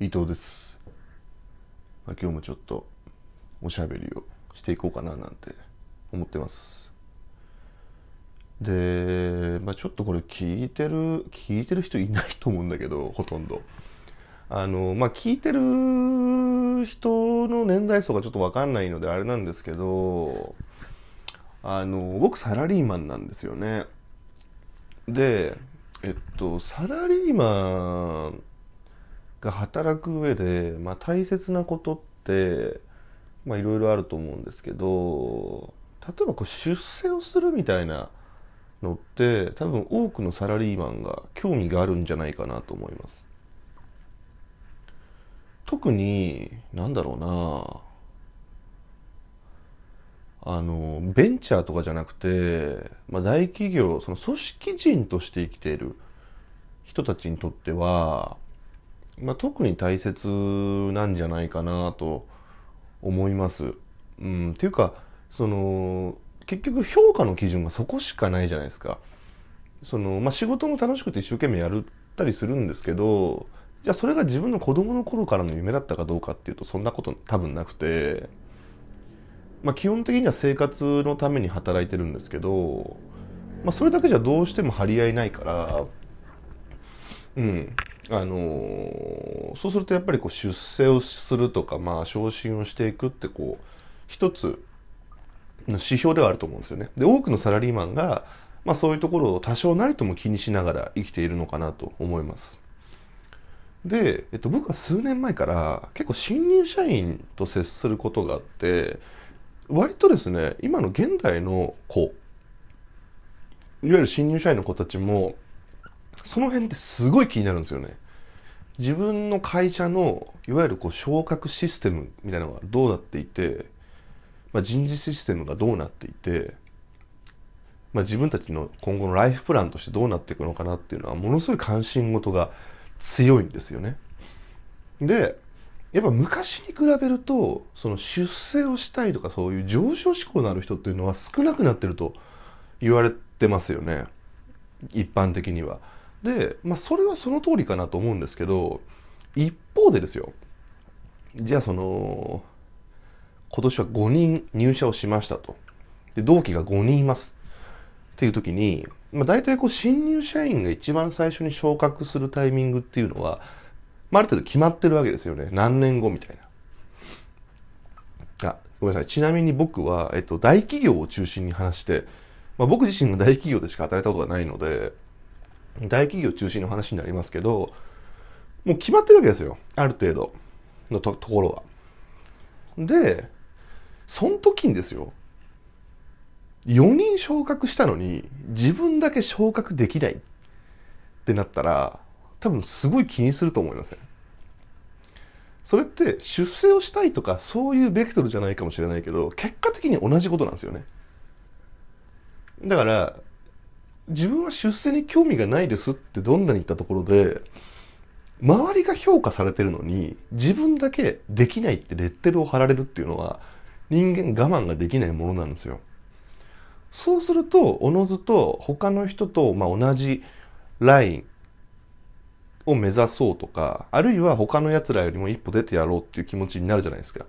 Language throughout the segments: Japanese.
伊藤です、まあ、今日もちょっとおしゃべりをしていこうかななんて思ってます。で、まあ、ちょっとこれ聞いてる聞いてる人いないと思うんだけどほとんど。あのまあ聞いてる人の年代層がちょっと分かんないのであれなんですけどあの僕サラリーマンなんですよね。でえっとサラリーマンが働く上で、まあ、大切なことっていろいろあると思うんですけど例えばこう出世をするみたいなのって多分多くのサラリーマンが興味があるんじゃないかなと思います。特になんだろうなあのベンチャーとかじゃなくて、まあ、大企業その組織人として生きている人たちにとっては、まあ、特に大切なんじゃないかなと思います。うん、っていうかその結局評価の基準がそこしかないじゃないですか。そのまあ、仕事も楽しくて一生懸命やったりするんですけどじゃあそれが自分の子供の頃からの夢だったかどうかっていうとそんなこと多分なくて、まあ、基本的には生活のために働いてるんですけど、まあ、それだけじゃどうしても張り合いないからうんあのーそうするとやっぱりこう出世をするとか、まあ、昇進をしていくってこう一つの指標ではあると思うんですよね。で多くのサラリーマンが、まあ、そういうところを多少なりとも気にしながら生きているのかなと思います。で、えっと、僕は数年前から結構新入社員と接することがあって割とですね今の現代の子いわゆる新入社員の子たちもその辺ってすごい気になるんですよね。自分の会社のいわゆるこう昇格システムみたいなのがどうなっていて、まあ、人事システムがどうなっていて、まあ、自分たちの今後のライフプランとしてどうなっていくのかなっていうのはものすごい関心事が強いんですよね。でやっぱ昔に比べるとその出世をしたいとかそういう上昇志向のある人っていうのは少なくなってると言われてますよね一般的には。で、まあ、それはその通りかなと思うんですけど一方でですよじゃあその今年は5人入社をしましたと。で同期が5人います。っていう時に、まあ、大体こう新入社員が一番最初に昇格するタイミングっていうのは、まあ、ある程度決まってるわけですよね。何年後みたいな。あごめんなさい。ちなみに僕は、えっと、大企業を中心に話して、まあ、僕自身が大企業でしか働いたことがないので大企業中心の話になりますけどもう決まってるわけですよ。ある程度のところは。でその時にですよ。4人昇格したのに自分だけ昇格できないってなったら多分すごい気にすると思いません？それって出世をしたいとかそういうベクトルじゃないかもしれないけど結果的に同じことなんですよね。だから自分は出世に興味がないですってどんなに言ったところで周りが評価されてるのに自分だけできないってレッテルを貼られるっていうのは人間我慢ができないものなんですよ。そうするとおのずと他の人とま同じラインを目指そうとかあるいは他のやつらよりも一歩出てやろうっていう気持ちになるじゃないですか。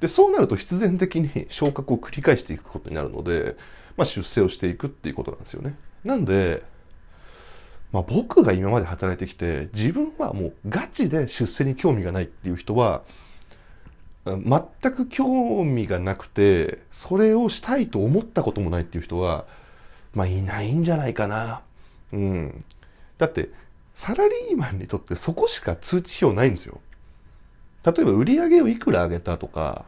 でそうなると必然的に昇格を繰り返していくことになるので、まあ、出世をしていくっていうことなんですよね。なんでまあ、僕が今まで働いてきて自分はもうガチで出世に興味がないっていう人は全く興味がなくてそれをしたいと思ったこともないっていう人はまあいないんじゃないかな。うん、だってサラリーマンにとってそこしか通知表ないんですよ。例えば売り上げをいくら上げたとか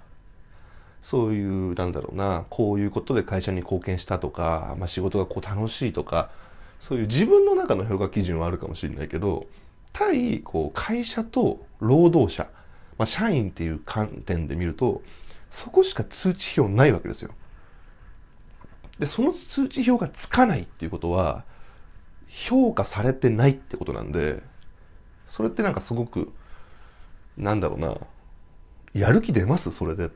そういうなんだろうなこういうことで会社に貢献したとか、まあ、仕事がこう楽しいとかそういう自分の中の評価基準はあるかもしれないけど対こう会社と労働者、まあ、社員っていう観点で見るとそこしか通知表ないわけですよ。でその通知表がつかないっていうことは評価されてないってことなんでそれってなんかすごくなんだろうなやる気出ます？それで、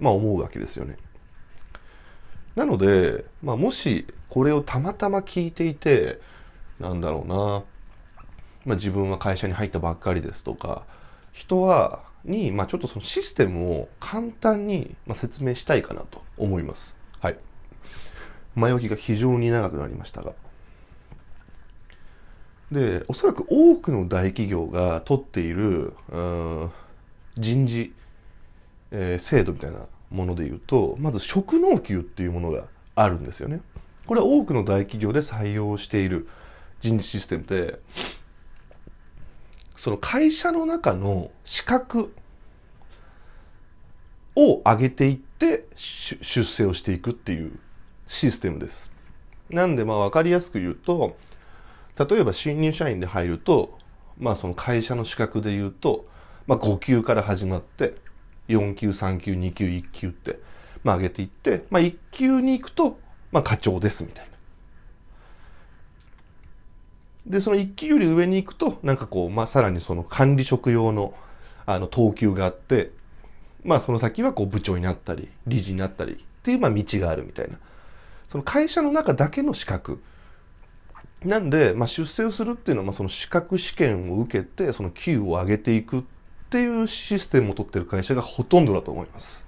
まあ、思うわけですよね。なので、まあ、もしこれをたまたま聞いていてなんだろうな、まあ、自分は会社に入ったばっかりですとか人は、に、まあ、ちょっとそのシステムを簡単に、説明したいかなと思います。はい。前置きが非常に長くなりましたが。で、おそらく多くの大企業が取っている、人事、えー、制度みたいなもので言うと、まず職能給っていうものがあるんですよね。これは多くの大企業で採用している人事システムで、その会社の中の資格を上げていって出世をしていくっていうシステムです。なんでまあ分かりやすく言うと、例えば新入社員で入ると、まあその会社の資格で言うと、まあ5級から始まって、4級、3級、2級、1級って、まあ上げていって、まあ1級に行くと、まあ課長ですみたいな。で、その1級より上に行くと、なんかこう、まあさらにその管理職用の、あの、等級があって、まあその先はこう部長になったり、理事になったりっていう、まあ道があるみたいな。その会社の中だけの資格。なんで、まあ、出世をするっていうのは、まあ、その資格試験を受けて、その給を上げていくっっていうシステムを取ってる会社がほとんどだと思います。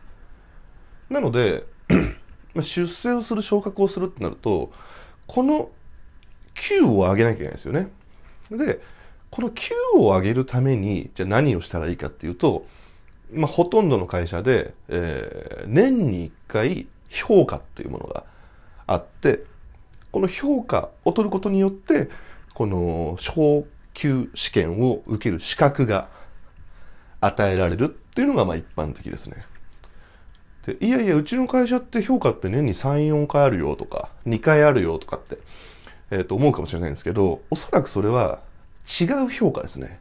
なので、出世をする、昇格をするってなると、この給を上げなきゃいけないですよね。で、この給を上げるために、じゃあ何をしたらいいかっていうと、まあ、ほとんどの会社で、えー、年に1回評価っていうものがあって、この評価を取ることによって、この昇級試験を受ける資格が与えられるっていうのがまあ一般的ですね。で、いやいや、うちの会社って評価って年に3、4回あるよとか、2回あるよとかって、えっ、ー、と思うかもしれないんですけど、おそらくそれは違う評価ですね。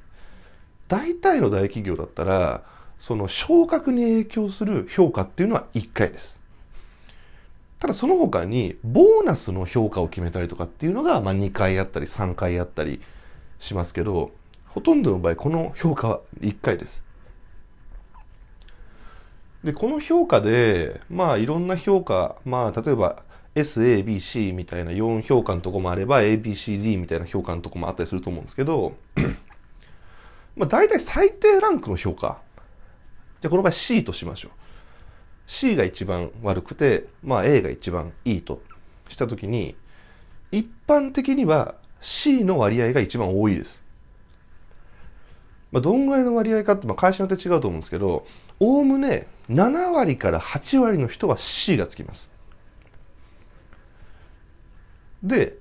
大体の大企業だったら、その昇格に影響する評価っていうのは1回です。ただその他にボーナスの評価を決めたりとかっていうのが、まあ、2回あったり3回あったりしますけどほとんどの場合この評価は1回です。でこの評価でまあいろんな評価まあ例えば SABC みたいな4評価のとこもあれば ABCD みたいな評価のとこもあったりすると思うんですけど まあ大体最低ランクの評価じゃあこの場合 C としましょう。C が一番悪くて、まあ A が一番いいとしたときに、一般的には C の割合が一番多いです。まあ、どんぐらいの割合かって、まあ、会社によって違うと思うんですけど、おおむね7割から8割の人は C がつきます。で、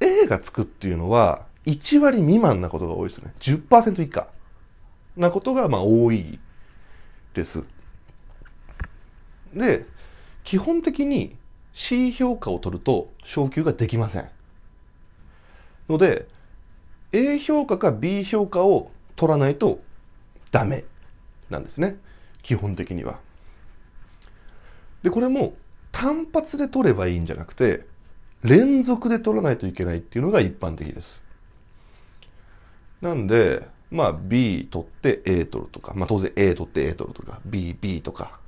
A がつくっていうのは1割未満なことが多いですね。10%以下なことがまあ多いです。で、基本的に C 評価を取ると昇給ができません。ので、A 評価か B 評価を取らないとダメなんですね。基本的には。で、これも単発で取ればいいんじゃなくて、連続で取らないといけないっていうのが一般的です。なんで、まあ B 取って A 取るとか、まあ当然 A 取って A 取るとか、B、B とか、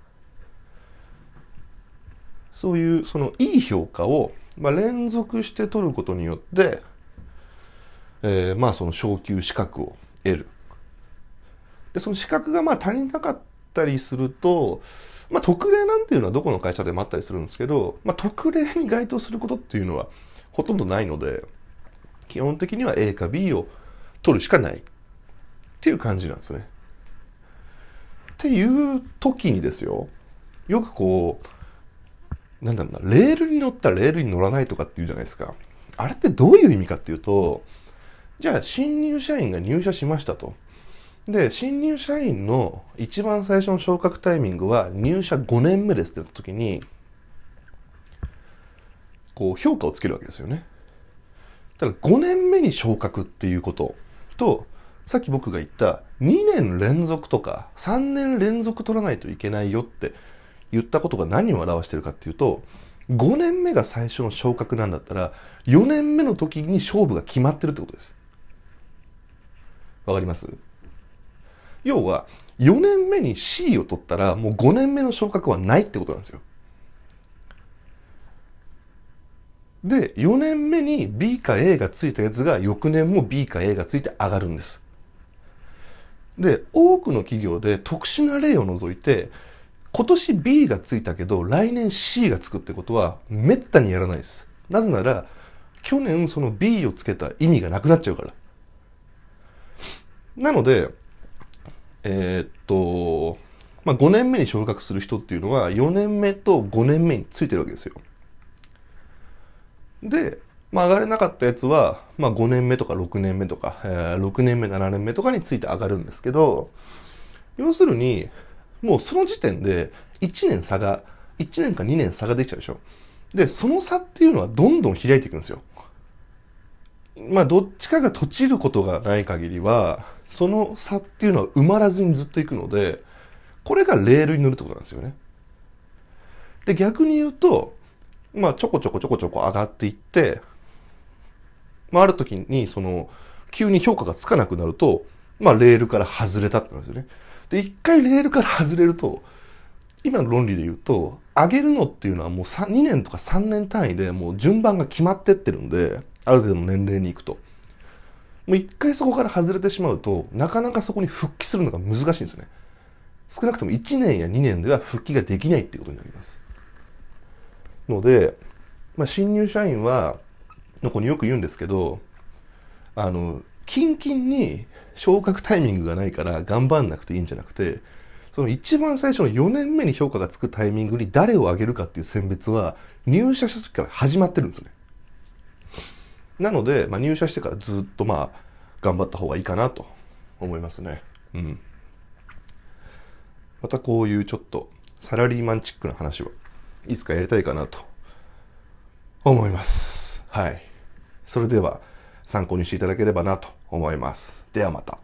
そういうそのいい評価を、まあ、連続して取ることによって、えー、まあその昇級資格を得る。で、その資格がまあ足りなかったりすると、まあ特例なんていうのはどこの会社でもあったりするんですけど、まあ特例に該当することっていうのはほとんどないので、基本的には A か B を取るしかないっていう感じなんですね。っていう時にですよ、よくこう、なんだろうな、レールに乗ったらレールに乗らないとかって言うじゃないですか。あれってどういう意味かっていうと、じゃあ新入社員が入社しましたと。で、新入社員の一番最初の昇格タイミングは入社5年目ですって言った時に、こう評価をつけるわけですよね。ただ5年目に昇格っていうことと、さっき僕が言った2年連続とか3年連続取らないといけないよって言ったことが何を表してるかっていうと、5年目が最初の昇格なんだったら、4年目の時に勝負が決まってるってことです。わかります？要は、4年目に C を取ったら、もう5年目の昇格はないってことなんですよ。で、4年目に B か A がついたやつが、翌年も B か A がついて上がるんです。で、多くの企業で特殊な例を除いて、今年 B がついたけど、来年 C がつくってことは、めったにやらないです。なぜなら、去年その B をつけた意味がなくなっちゃうから。なので、えー、っと、まあ、5年目に昇格する人っていうのは4年目と5年目についてるわけですよ。で、まあ、上がれなかったやつは、まあ、5年目とか6年目とか、えー、6年目、7年目とかについて上がるんですけど、要するに、もうその時点で1年差が、1年か2年差ができちゃうでしょ。で、その差っていうのはどんどん開いていくんですよ。まあ、どっちかが閉じることがない限りは、その差っていうのは埋まらずにずっといくので、これがレールに乗るってことなんですよね。で、逆に言うと、まあ、ちょこちょこちょこちょこ上がっていって、まあ、ある時に、その、急に評価がつかなくなると、まあ、レールから外れたってなんですよね。で、一回レールから外れると、今の論理で言うと、上げるのっていうのはもう2年とか3年単位でもう順番が決まってってるんで、ある程度の年齢に行くと。もう一回そこから外れてしまうと、なかなかそこに復帰するのが難しいんですね。少なくとも1年や2年では復帰ができないっていうことになります。ので、まあ、新入社員は、の子によく言うんですけど、あの、キンキンに昇格タイミングがないから頑張んなくていいんじゃなくて、その一番最初の4年目に評価がつくタイミングに誰を挙げるかっていう選別は入社した時から始まってるんですね。なので、まあ、入社してからずっとまあ頑張った方がいいかなと思いますね。うん。またこういうちょっとサラリーマンチックな話はいつかやりたいかなと思います。はい。それでは参考にしていただければなと思います。ではまた。